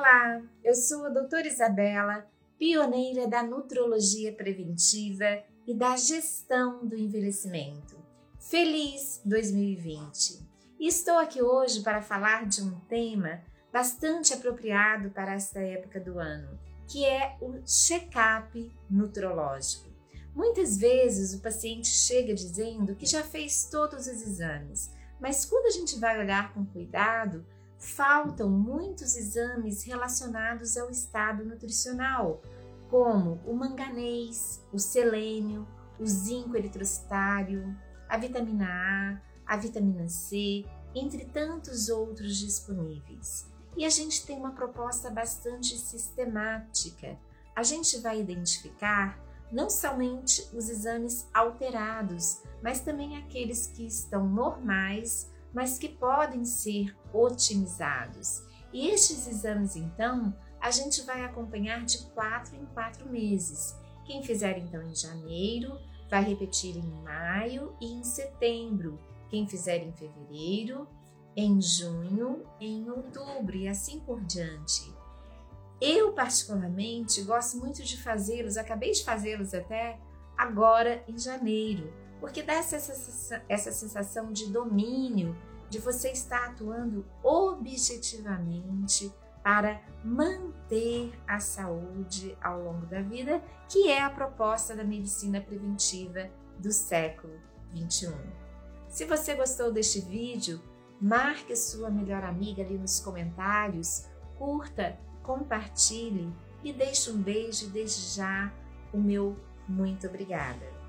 Olá, eu sou a doutora Isabela, pioneira da nutrologia preventiva e da gestão do envelhecimento. Feliz 2020! estou aqui hoje para falar de um tema bastante apropriado para esta época do ano, que é o check-up nutrológico. Muitas vezes o paciente chega dizendo que já fez todos os exames, mas quando a gente vai olhar com cuidado, faltam muitos exames relacionados ao estado nutricional, como o manganês, o selênio, o zinco eritrocitário, a vitamina A, a vitamina C, entre tantos outros disponíveis. E a gente tem uma proposta bastante sistemática. A gente vai identificar não somente os exames alterados, mas também aqueles que estão normais mas que podem ser otimizados. E estes exames, então, a gente vai acompanhar de quatro em quatro meses. Quem fizer então em janeiro, vai repetir em maio e em setembro. Quem fizer em fevereiro, em junho, em outubro e assim por diante. Eu, particularmente, gosto muito de fazê-los, acabei de fazê-los até agora em janeiro, porque dá essa sensação, essa sensação de domínio, de você estar atuando objetivamente para manter a saúde ao longo da vida, que é a proposta da medicina preventiva do século 21. Se você gostou deste vídeo, marque sua melhor amiga ali nos comentários, curta, compartilhe e deixe um beijo desde já o meu muito obrigada.